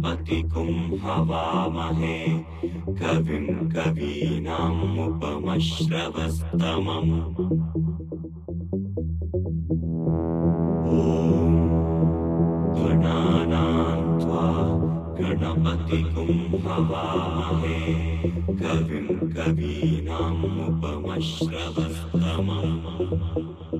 गणपतिकुं हवामहे। कविं कवीनामुपमश्रवस्तमम् गणानान्त्वा गणपतिकुं हवामहे। कविं कवीनामुपमश्रवस्तमम्